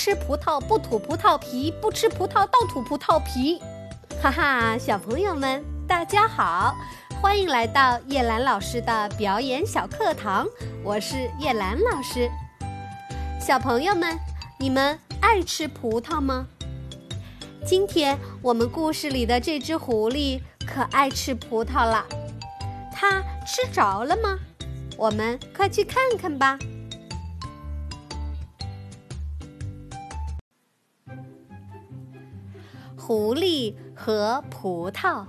吃葡萄不吐葡萄皮，不吃葡萄倒吐葡萄皮。哈哈，小朋友们，大家好，欢迎来到叶兰老师的表演小课堂，我是叶兰老师。小朋友们，你们爱吃葡萄吗？今天我们故事里的这只狐狸可爱吃葡萄了，它吃着了吗？我们快去看看吧。狐狸和葡萄。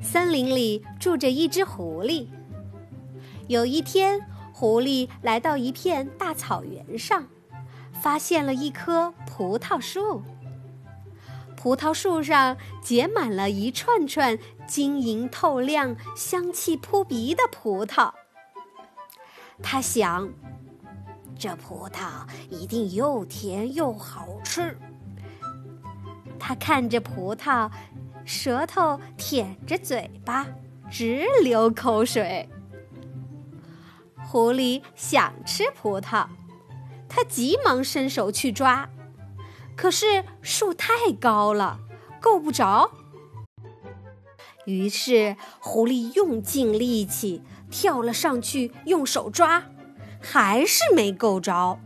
森林里住着一只狐狸。有一天，狐狸来到一片大草原上，发现了一棵葡萄树。葡萄树上结满了一串串晶莹透亮、香气扑鼻的葡萄。他想，这葡萄一定又甜又好吃。他看着葡萄，舌头舔着嘴巴，直流口水。狐狸想吃葡萄，他急忙伸手去抓，可是树太高了，够不着。于是狐狸用尽力气跳了上去，用手抓，还是没够着，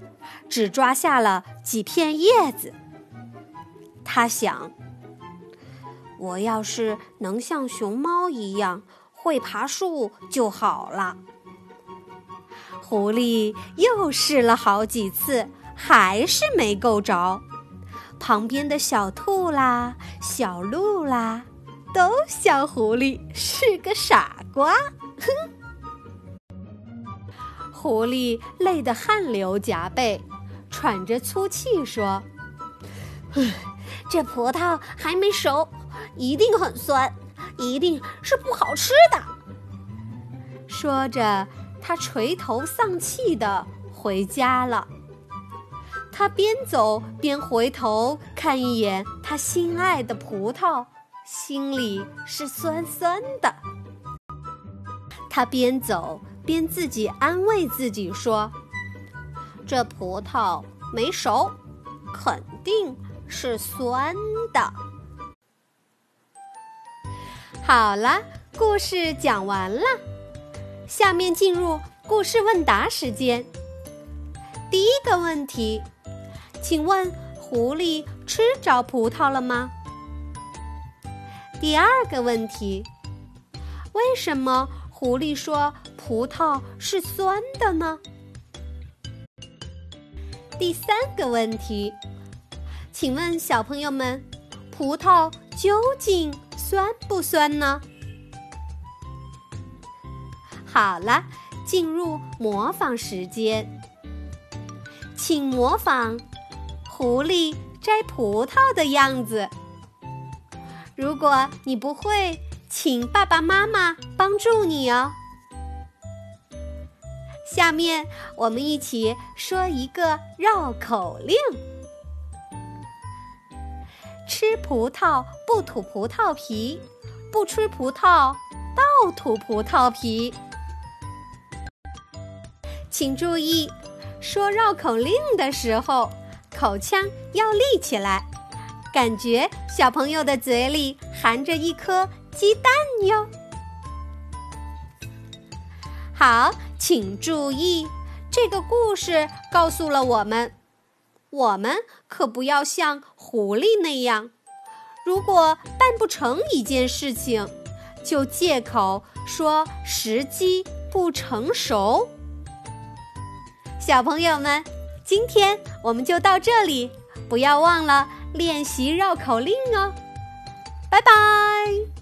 只抓下了几片叶子。他想：“我要是能像熊猫一样会爬树就好了。”狐狸又试了好几次，还是没够着。旁边的小兔啦、小鹿啦，都笑狐狸是个傻瓜。哼！狐狸累得汗流浃背，喘着粗气说：“ 唉。”这葡萄还没熟，一定很酸，一定是不好吃的。说着，他垂头丧气的回家了。他边走边回头看一眼他心爱的葡萄，心里是酸酸的。他边走边自己安慰自己说：“这葡萄没熟，肯定。”是酸的。好了，故事讲完了，下面进入故事问答时间。第一个问题，请问狐狸吃着葡萄了吗？第二个问题，为什么狐狸说葡萄是酸的呢？第三个问题。请问小朋友们，葡萄究竟酸不酸呢？好了，进入模仿时间，请模仿狐狸摘葡萄的样子。如果你不会，请爸爸妈妈帮助你哦。下面我们一起说一个绕口令。吃葡萄不吐葡萄皮，不吃葡萄倒吐葡萄皮。请注意，说绕口令的时候，口腔要立起来，感觉小朋友的嘴里含着一颗鸡蛋哟。好，请注意，这个故事告诉了我们。我们可不要像狐狸那样，如果办不成一件事情，就借口说时机不成熟。小朋友们，今天我们就到这里，不要忘了练习绕口令哦。拜拜。